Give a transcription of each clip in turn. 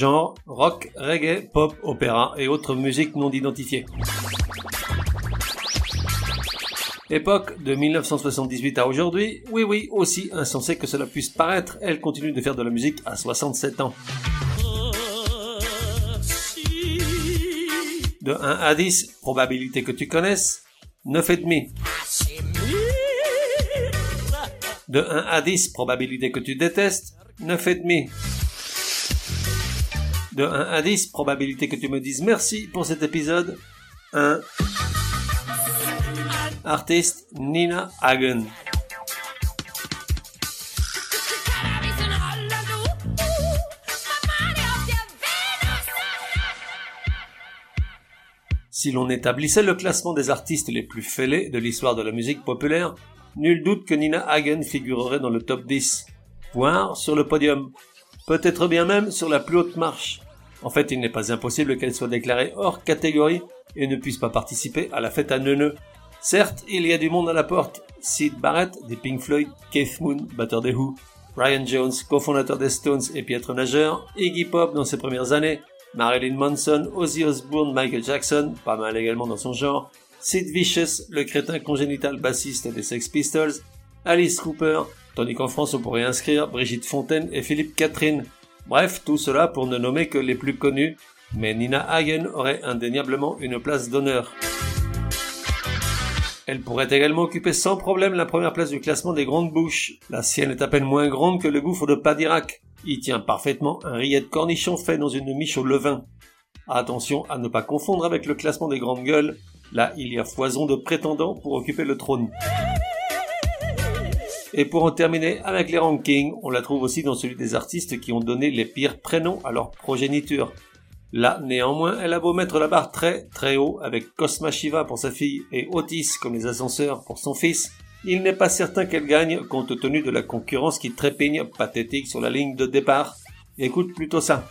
Genre rock, reggae, pop, opéra et autres musiques non identifiées. Époque de 1978 à aujourd'hui, oui oui, aussi insensé que cela puisse paraître, elle continue de faire de la musique à 67 ans. De 1 à 10, probabilité que tu connaisses, 9,5. De 1 à 10, probabilité que tu détestes, 9,5. De 1 à 10, probabilité que tu me dises merci pour cet épisode, 1. Artiste Nina Hagen. Si l'on établissait le classement des artistes les plus fêlés de l'histoire de la musique populaire, Nul doute que Nina Hagen figurerait dans le top 10, voire sur le podium, peut-être bien même sur la plus haute marche. En fait, il n'est pas impossible qu'elle soit déclarée hors catégorie et ne puisse pas participer à la fête à Neuneu. Certes, il y a du monde à la porte. Sid Barrett des Pink Floyd, Keith Moon, batteur des Who, Ryan Jones, cofondateur des Stones et piètre nageur, Iggy Pop dans ses premières années, Marilyn Manson, Ozzy Osbourne, Michael Jackson, pas mal également dans son genre, Sid Vicious, le crétin congénital bassiste des Sex Pistols, Alice Cooper, tandis qu'en France on pourrait inscrire Brigitte Fontaine et Philippe Catherine. Bref, tout cela pour ne nommer que les plus connus, mais Nina Hagen aurait indéniablement une place d'honneur. Elle pourrait également occuper sans problème la première place du classement des grandes bouches. La sienne est à peine moins grande que le gouffre de Padirac. Il tient parfaitement un rillet de cornichon fait dans une miche au levain. Attention à ne pas confondre avec le classement des grandes gueules, Là, il y a foison de prétendants pour occuper le trône. Et pour en terminer avec les rankings, on la trouve aussi dans celui des artistes qui ont donné les pires prénoms à leur progéniture. Là, néanmoins, elle a beau mettre la barre très très haut avec Cosma Shiva pour sa fille et Otis comme les ascenseurs pour son fils, il n'est pas certain qu'elle gagne compte tenu de la concurrence qui trépigne pathétique sur la ligne de départ. Écoute plutôt ça.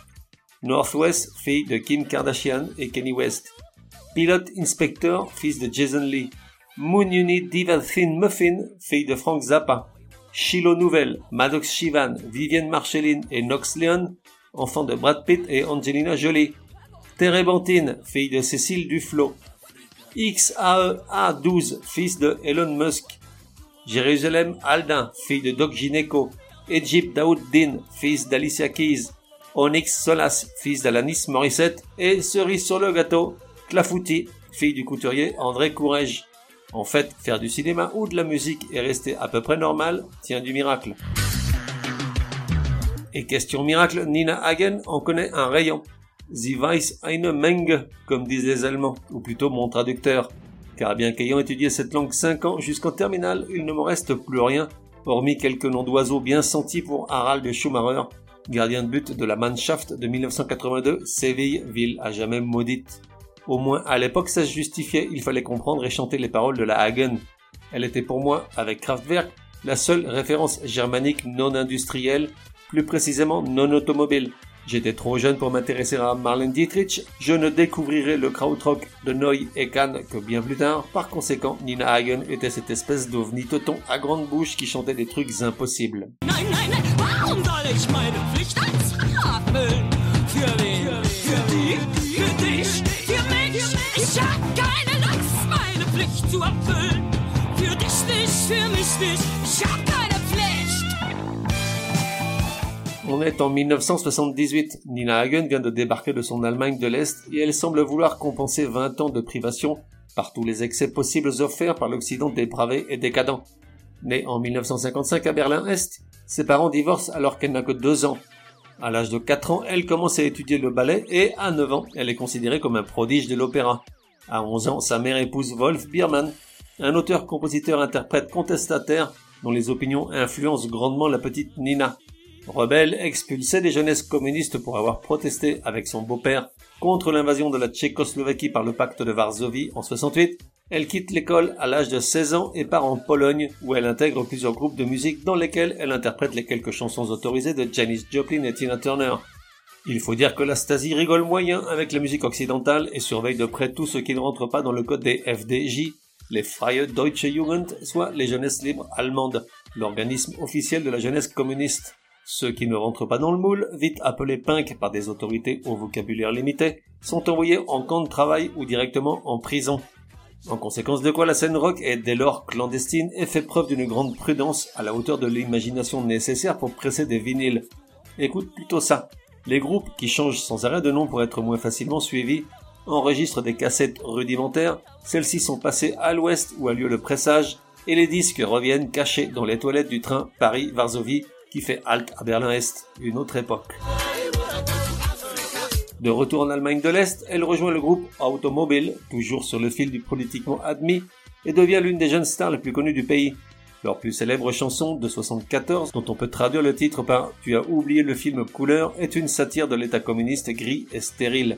Northwest, fille de Kim Kardashian et Kenny West. Pilot Inspector, fils de Jason Lee. Moon Unit Diva Thin Muffin, fille de Frank Zappa. Shiloh Nouvelle, Maddox Shivan, Vivienne Marceline et Knox Leon, enfant de Brad Pitt et Angelina Jolie. Terebantine, fille de Cécile Duflo. XAE A12, fils de Elon Musk. Jérusalem Aldin, fille de Doc Gineco. Egypt Daoud fils d'Alicia Keys. Onyx Solas, fils d'Alanis Morissette. Et cerise sur le gâteau, Clafouti, fille du couturier André Courrèges. En fait, faire du cinéma ou de la musique et rester à peu près normal tient du miracle. Et question miracle, Nina Hagen en connaît un rayon. Sie weiß eine Menge, comme disent les Allemands, ou plutôt mon traducteur. Car bien qu'ayant étudié cette langue 5 ans jusqu'en terminale, il ne me reste plus rien, hormis quelques noms d'oiseaux bien sentis pour Harald Schumacher, gardien de but de la Mannschaft de 1982, Séville, ville à jamais maudite. Au moins, à l'époque, ça se justifiait, il fallait comprendre et chanter les paroles de la Hagen. Elle était pour moi, avec Kraftwerk, la seule référence germanique non industrielle, plus précisément non automobile. J'étais trop jeune pour m'intéresser à Marlene Dietrich, je ne découvrirai le krautrock de Noy et Kahn que bien plus tard, par conséquent, Nina Hagen était cette espèce d'ovni toton à grande bouche qui chantait des trucs impossibles. On est en 1978. Nina Hagen vient de débarquer de son Allemagne de l'Est et elle semble vouloir compenser 20 ans de privation par tous les excès possibles offerts par l'Occident dépravé et décadent. Née en 1955 à Berlin-Est, ses parents divorcent alors qu'elle n'a que 2 ans. À l'âge de 4 ans, elle commence à étudier le ballet et à 9 ans, elle est considérée comme un prodige de l'opéra. À 11 ans, sa mère épouse Wolf Biermann, un auteur-compositeur-interprète contestataire dont les opinions influencent grandement la petite Nina. Rebelle, expulsée des jeunesses communistes pour avoir protesté avec son beau-père contre l'invasion de la Tchécoslovaquie par le pacte de Varsovie en 68, elle quitte l'école à l'âge de 16 ans et part en Pologne où elle intègre plusieurs groupes de musique dans lesquels elle interprète les quelques chansons autorisées de Janis Joplin et Tina Turner. Il faut dire que la Stasi rigole moyen avec la musique occidentale et surveille de près tout ce qui ne rentre pas dans le code des FDJ, les Freie Deutsche Jugend, soit les jeunesses libres allemandes, l'organisme officiel de la jeunesse communiste. Ceux qui ne rentrent pas dans le moule, vite appelés punk par des autorités au vocabulaire limité, sont envoyés en camp de travail ou directement en prison. En conséquence de quoi la scène rock est dès lors clandestine et fait preuve d'une grande prudence à la hauteur de l'imagination nécessaire pour presser des vinyles. Écoute plutôt ça. Les groupes, qui changent sans arrêt de nom pour être moins facilement suivis, enregistrent des cassettes rudimentaires, celles-ci sont passées à l'ouest où a lieu le pressage, et les disques reviennent cachés dans les toilettes du train Paris-Varsovie qui fait halte à Berlin-Est, une autre époque. De retour en Allemagne de l'Est, elle rejoint le groupe Automobile, toujours sur le fil du politiquement admis, et devient l'une des jeunes stars les plus connues du pays. Leur plus célèbre chanson de 74, dont on peut traduire le titre par Tu as oublié le film Couleur, est une satire de l'état communiste gris et stérile.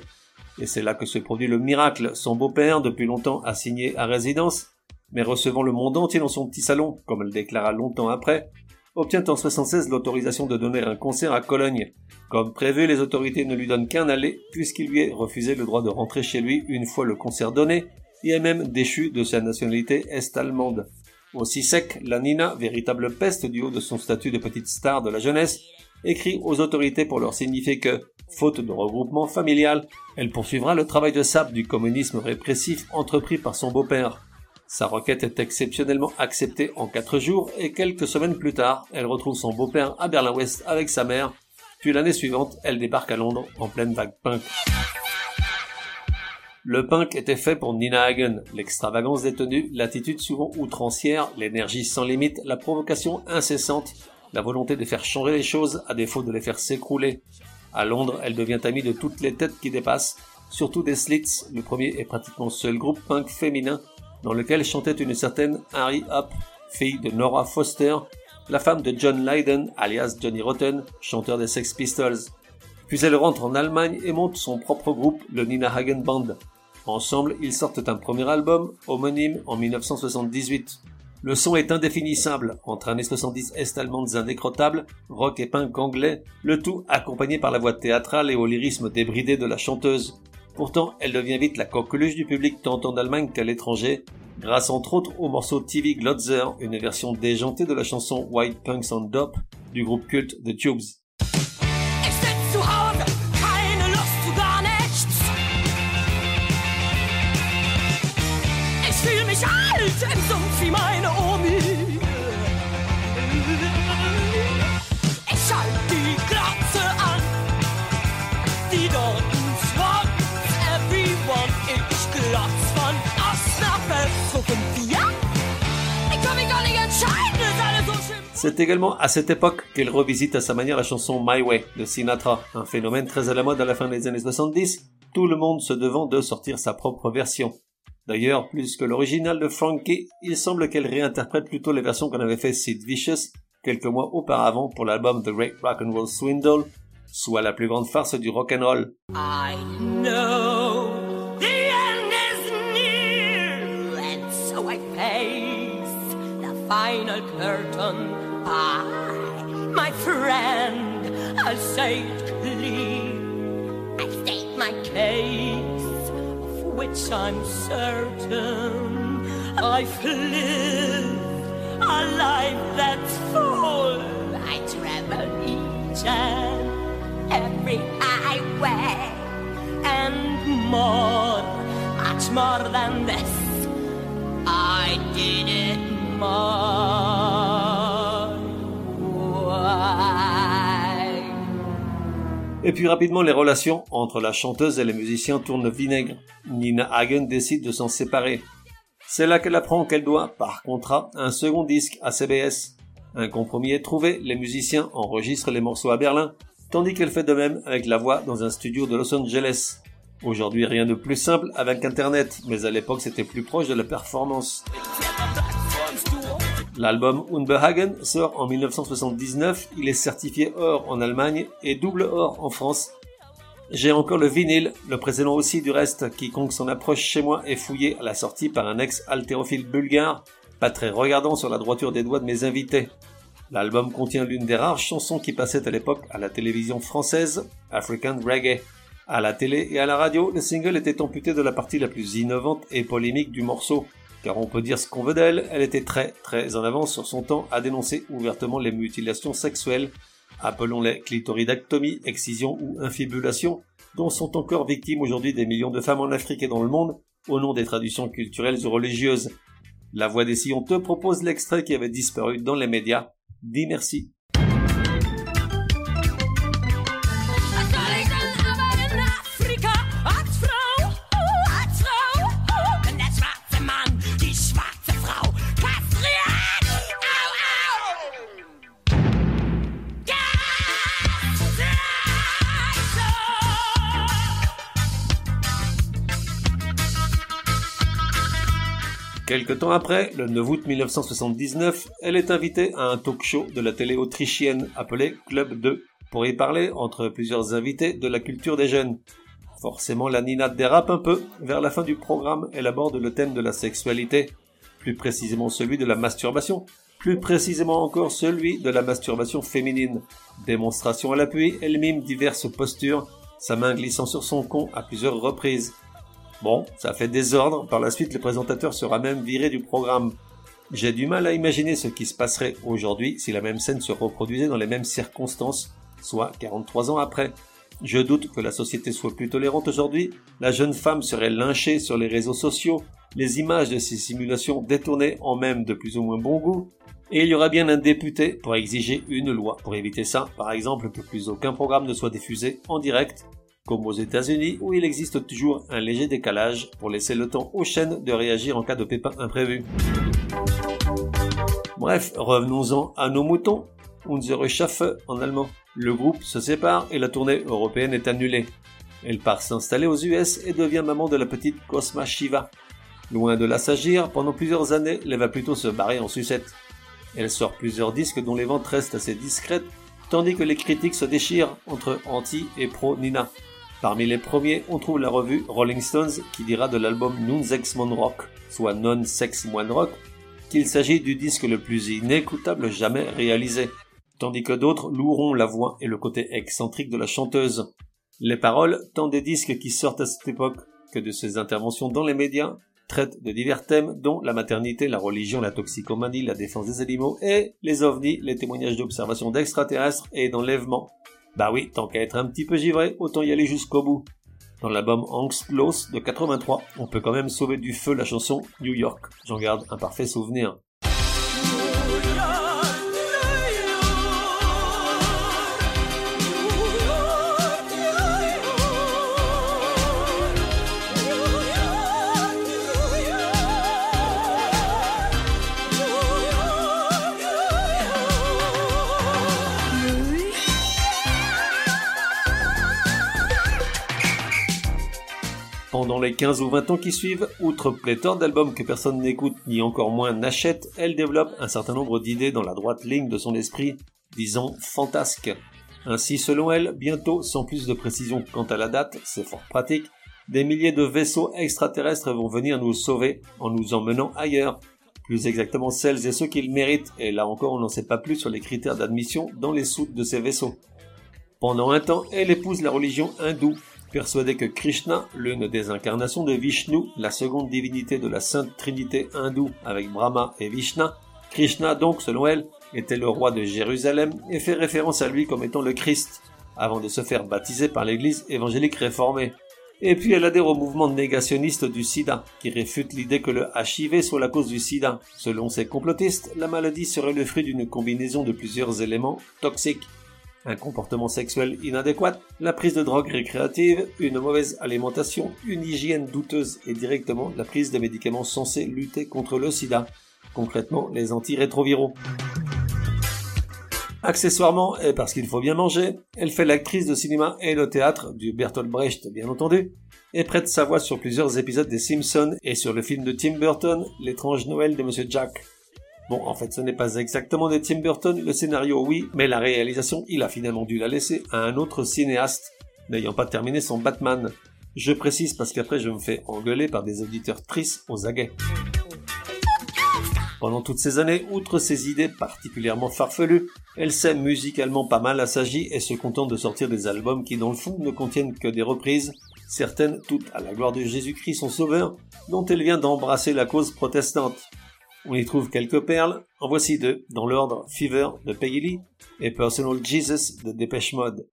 Et c'est là que se produit le miracle. Son beau-père, depuis longtemps assigné à résidence, mais recevant le monde entier dans son petit salon, comme elle déclara longtemps après, obtient en 76 l'autorisation de donner un concert à Cologne. Comme prévu, les autorités ne lui donnent qu'un aller, puisqu'il lui est refusé le droit de rentrer chez lui une fois le concert donné, et est même déchu de sa nationalité est-allemande. Aussi sec, la Nina, véritable peste du haut de son statut de petite star de la jeunesse, écrit aux autorités pour leur signifier que, faute de regroupement familial, elle poursuivra le travail de sape du communisme répressif entrepris par son beau-père. Sa requête est exceptionnellement acceptée en quatre jours et quelques semaines plus tard, elle retrouve son beau-père à Berlin-Ouest avec sa mère, puis l'année suivante, elle débarque à Londres en pleine vague punk. Le punk était fait pour Nina Hagen, l'extravagance des tenues, l'attitude souvent outrancière, l'énergie sans limite, la provocation incessante, la volonté de faire changer les choses à défaut de les faire s'écrouler. À Londres, elle devient amie de toutes les têtes qui dépassent, surtout des Slits, le premier et pratiquement seul groupe punk féminin dans lequel chantait une certaine Harry Hop, fille de Nora Foster, la femme de John Lydon, alias Johnny Rotten, chanteur des Sex Pistols. Puis elle rentre en Allemagne et monte son propre groupe, le Nina Hagen Band. Ensemble, ils sortent un premier album, homonyme, en 1978. Le son est indéfinissable, entre années 70 est-allemandes indécrottables, rock et punk anglais, le tout accompagné par la voix théâtrale et au lyrisme débridé de la chanteuse. Pourtant, elle devient vite la coqueluche du public tant en Allemagne qu'à l'étranger, grâce entre autres au morceau TV Glotzer, une version déjantée de la chanson White Punks on Dope du groupe culte The Tubes. C'est également à cette époque qu'elle revisite à sa manière la chanson My Way de Sinatra, un phénomène très à la mode à la fin des années 70, tout le monde se devant de sortir sa propre version. D'ailleurs, plus que l'original de Frankie, il semble qu'elle réinterprète plutôt les versions qu'on avait fait Sid Vicious quelques mois auparavant pour l'album The Great Rock and Roll Swindle, soit la plus grande farce du rock and roll. My friend, I'll say it clear. I state my case, of which I'm certain. I've lived a life that's full. I travel each and every highway, and more, much more than this. I did it more. Et puis rapidement, les relations entre la chanteuse et les musiciens tournent vinaigre. Nina Hagen décide de s'en séparer. C'est là qu'elle apprend qu'elle doit, par contrat, un second disque à CBS. Un compromis est trouvé, les musiciens enregistrent les morceaux à Berlin, tandis qu'elle fait de même avec la voix dans un studio de Los Angeles. Aujourd'hui, rien de plus simple avec Internet, mais à l'époque, c'était plus proche de la performance. L'album Unbehagen sort en 1979, il est certifié or en Allemagne et double or en France. J'ai encore le vinyle, le précédent aussi du reste, quiconque s'en approche chez moi est fouillé à la sortie par un ex-haltérophile bulgare, pas très regardant sur la droiture des doigts de mes invités. L'album contient l'une des rares chansons qui passaient à l'époque à la télévision française, African Reggae. À la télé et à la radio, le single était amputé de la partie la plus innovante et polémique du morceau, car on peut dire ce qu'on veut d'elle, elle était très très en avance sur son temps à dénoncer ouvertement les mutilations sexuelles, appelons-les clitoridectomie, excision ou infibulation, dont sont encore victimes aujourd'hui des millions de femmes en Afrique et dans le monde, au nom des traditions culturelles ou religieuses. La voix des sillons te propose l'extrait qui avait disparu dans les médias. Dis merci. Quelque temps après, le 9 août 1979, elle est invitée à un talk show de la télé autrichienne appelé Club 2 pour y parler, entre plusieurs invités, de la culture des jeunes. Forcément, la Nina dérape un peu. Vers la fin du programme, elle aborde le thème de la sexualité, plus précisément celui de la masturbation, plus précisément encore celui de la masturbation féminine. Démonstration à l'appui, elle mime diverses postures, sa main glissant sur son con à plusieurs reprises. Bon, ça fait désordre. Par la suite, le présentateur sera même viré du programme. J'ai du mal à imaginer ce qui se passerait aujourd'hui si la même scène se reproduisait dans les mêmes circonstances, soit 43 ans après. Je doute que la société soit plus tolérante aujourd'hui. La jeune femme serait lynchée sur les réseaux sociaux, les images de ces simulations détournées en même de plus ou moins bon goût. Et il y aura bien un député pour exiger une loi pour éviter ça, par exemple que plus aucun programme ne soit diffusé en direct comme aux États-Unis où il existe toujours un léger décalage pour laisser le temps aux chaînes de réagir en cas de pépin imprévu. Bref, revenons-en à nos moutons. Unsere Schaffe en allemand. Le groupe se sépare et la tournée européenne est annulée. Elle part s'installer aux US et devient maman de la petite Cosma Shiva. Loin de la s'agir, pendant plusieurs années, elle va plutôt se barrer en sucette. Elle sort plusieurs disques dont les ventes restent assez discrètes, tandis que les critiques se déchirent entre anti et pro Nina. Parmi les premiers, on trouve la revue Rolling Stones qui dira de l'album Non Sex Mon Rock, soit Non Sex Moine Rock, qu'il s'agit du disque le plus inécoutable jamais réalisé, tandis que d'autres loueront la voix et le côté excentrique de la chanteuse. Les paroles, tant des disques qui sortent à cette époque que de ses interventions dans les médias, traitent de divers thèmes dont la maternité, la religion, la toxicomanie, la défense des animaux et les ovnis, les témoignages d'observation d'extraterrestres et d'enlèvements. Bah oui, tant qu'à être un petit peu givré, autant y aller jusqu'au bout. Dans l'album Angstlos de 83, on peut quand même sauver du feu la chanson New York. J'en garde un parfait souvenir. Pendant les 15 ou 20 ans qui suivent, outre pléthore d'albums que personne n'écoute ni encore moins n'achète, elle développe un certain nombre d'idées dans la droite ligne de son esprit, disons fantasque. Ainsi, selon elle, bientôt, sans plus de précision quant à la date, c'est fort pratique, des milliers de vaisseaux extraterrestres vont venir nous sauver en nous emmenant ailleurs. Plus exactement celles et ceux qu'ils méritent, et là encore on n'en sait pas plus sur les critères d'admission dans les soutes de ces vaisseaux. Pendant un temps, elle épouse la religion hindoue, persuadé que Krishna, l'une des incarnations de Vishnu, la seconde divinité de la Sainte Trinité hindoue avec Brahma et Vishna, Krishna donc, selon elle, était le roi de Jérusalem et fait référence à lui comme étant le Christ, avant de se faire baptiser par l'église évangélique réformée. Et puis elle adhère au mouvement négationniste du sida, qui réfute l'idée que le HIV soit la cause du sida. Selon ces complotistes, la maladie serait le fruit d'une combinaison de plusieurs éléments toxiques un comportement sexuel inadéquat, la prise de drogue récréative, une mauvaise alimentation, une hygiène douteuse et directement la prise de médicaments censés lutter contre le sida, concrètement les antirétroviraux. Accessoirement, et parce qu'il faut bien manger, elle fait l'actrice de cinéma et le théâtre du Bertolt Brecht bien entendu, et prête sa voix sur plusieurs épisodes des Simpsons et sur le film de Tim Burton, L'étrange Noël de Monsieur Jack. Bon, en fait, ce n'est pas exactement des Tim Burton, le scénario oui, mais la réalisation, il a finalement dû la laisser à un autre cinéaste, n'ayant pas terminé son Batman. Je précise parce qu'après je me fais engueuler par des auditeurs tristes aux aguets. Pendant toutes ces années, outre ses idées particulièrement farfelues, elle sait musicalement pas mal assagir et se contente de sortir des albums qui dans le fond ne contiennent que des reprises, certaines toutes à la gloire de Jésus-Christ son sauveur, dont elle vient d'embrasser la cause protestante. On y trouve quelques perles, en voici deux, dans l'ordre Fever de Peggy Lee et Personal Jesus de Dépêche Mode.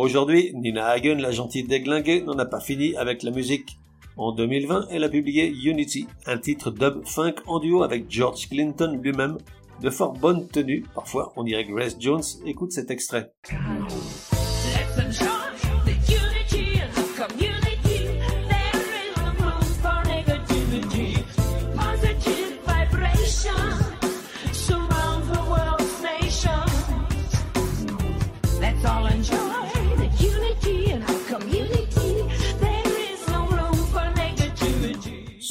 Aujourd'hui, Nina Hagen, la gentille déglinguée, n'en a pas fini avec la musique. En 2020, elle a publié Unity, un titre dub funk en duo avec George Clinton lui-même, de fort bonne tenue, parfois on dirait Grace Jones, écoute cet extrait.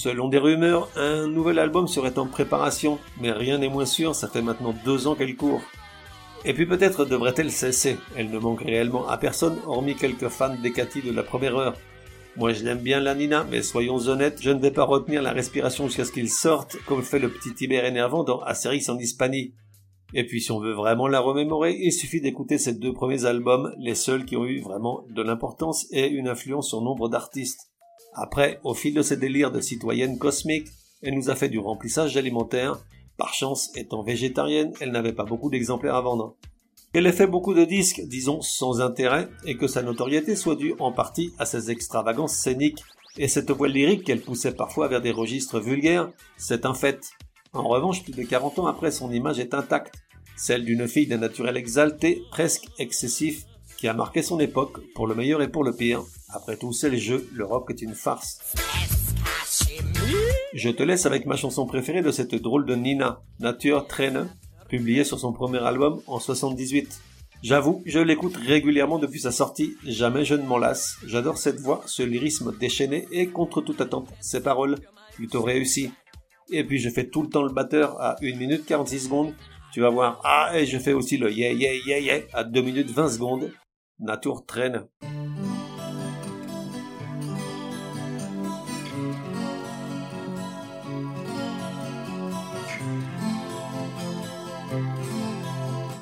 Selon des rumeurs, un nouvel album serait en préparation, mais rien n'est moins sûr, ça fait maintenant deux ans qu'elle court. Et puis peut-être devrait-elle cesser, elle ne manque réellement à personne, hormis quelques fans d'Ekati de la première heure. Moi je l'aime bien la Nina, mais soyons honnêtes, je ne vais pas retenir la respiration jusqu'à ce qu'il sorte, comme fait le petit Tiber énervant dans Asterix en Hispanie. Et puis si on veut vraiment la remémorer, il suffit d'écouter ses deux premiers albums, les seuls qui ont eu vraiment de l'importance et une influence sur nombre d'artistes. Après, au fil de ses délires de citoyenne cosmique, elle nous a fait du remplissage alimentaire. Par chance, étant végétarienne, elle n'avait pas beaucoup d'exemplaires à vendre. Elle ait fait beaucoup de disques, disons sans intérêt, et que sa notoriété soit due en partie à ses extravagances scéniques et cette voix lyrique qu'elle poussait parfois vers des registres vulgaires, c'est un fait. En revanche, plus de 40 ans après, son image est intacte, celle d'une fille d'un naturel exalté, presque excessif, qui a marqué son époque, pour le meilleur et pour le pire. Après tout, c'est le jeu, le rock est une farce. Je te laisse avec ma chanson préférée de cette drôle de Nina, Nature Trainer, publiée sur son premier album en 78. J'avoue, je l'écoute régulièrement depuis sa sortie, jamais je ne m'en lasse. J'adore cette voix, ce lyrisme déchaîné et contre toute attente, ses paroles, plutôt réussies. Et puis je fais tout le temps le batteur à 1 minute 46 secondes. Tu vas voir, ah, et je fais aussi le yeah yeah yeah yeah à 2 minutes 20 secondes. Natur traîne.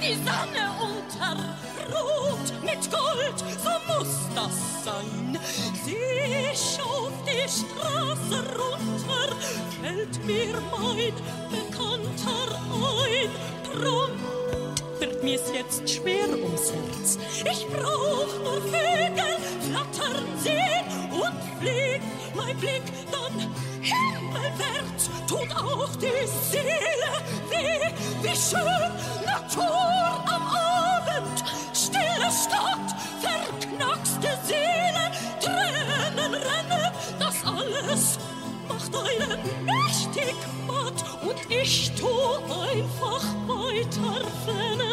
Die Sonne unter, rot mit Gold, so muss das sein. Sieh ich auf die Straße runter, fällt mir mein Bekannter ein. Drum wird mir's jetzt schwer ums Herz. Ich brauch nur Vögel flattern sehen und fliegt mein Blick dann himmelwärts, tut auch die Seele weh, wie schön Natur am Abend, stille Stadt, verknackste Seele, Tränen rennen, das alles macht einen mächtig matt. Und ich tu einfach weiter rennen.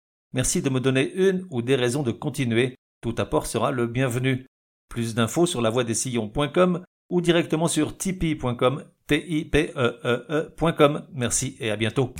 merci de me donner une ou des raisons de continuer. Tout apport sera le bienvenu. Plus d'infos sur lavoidessillons.com ou directement sur tipeee.com, e e, e Merci et à bientôt.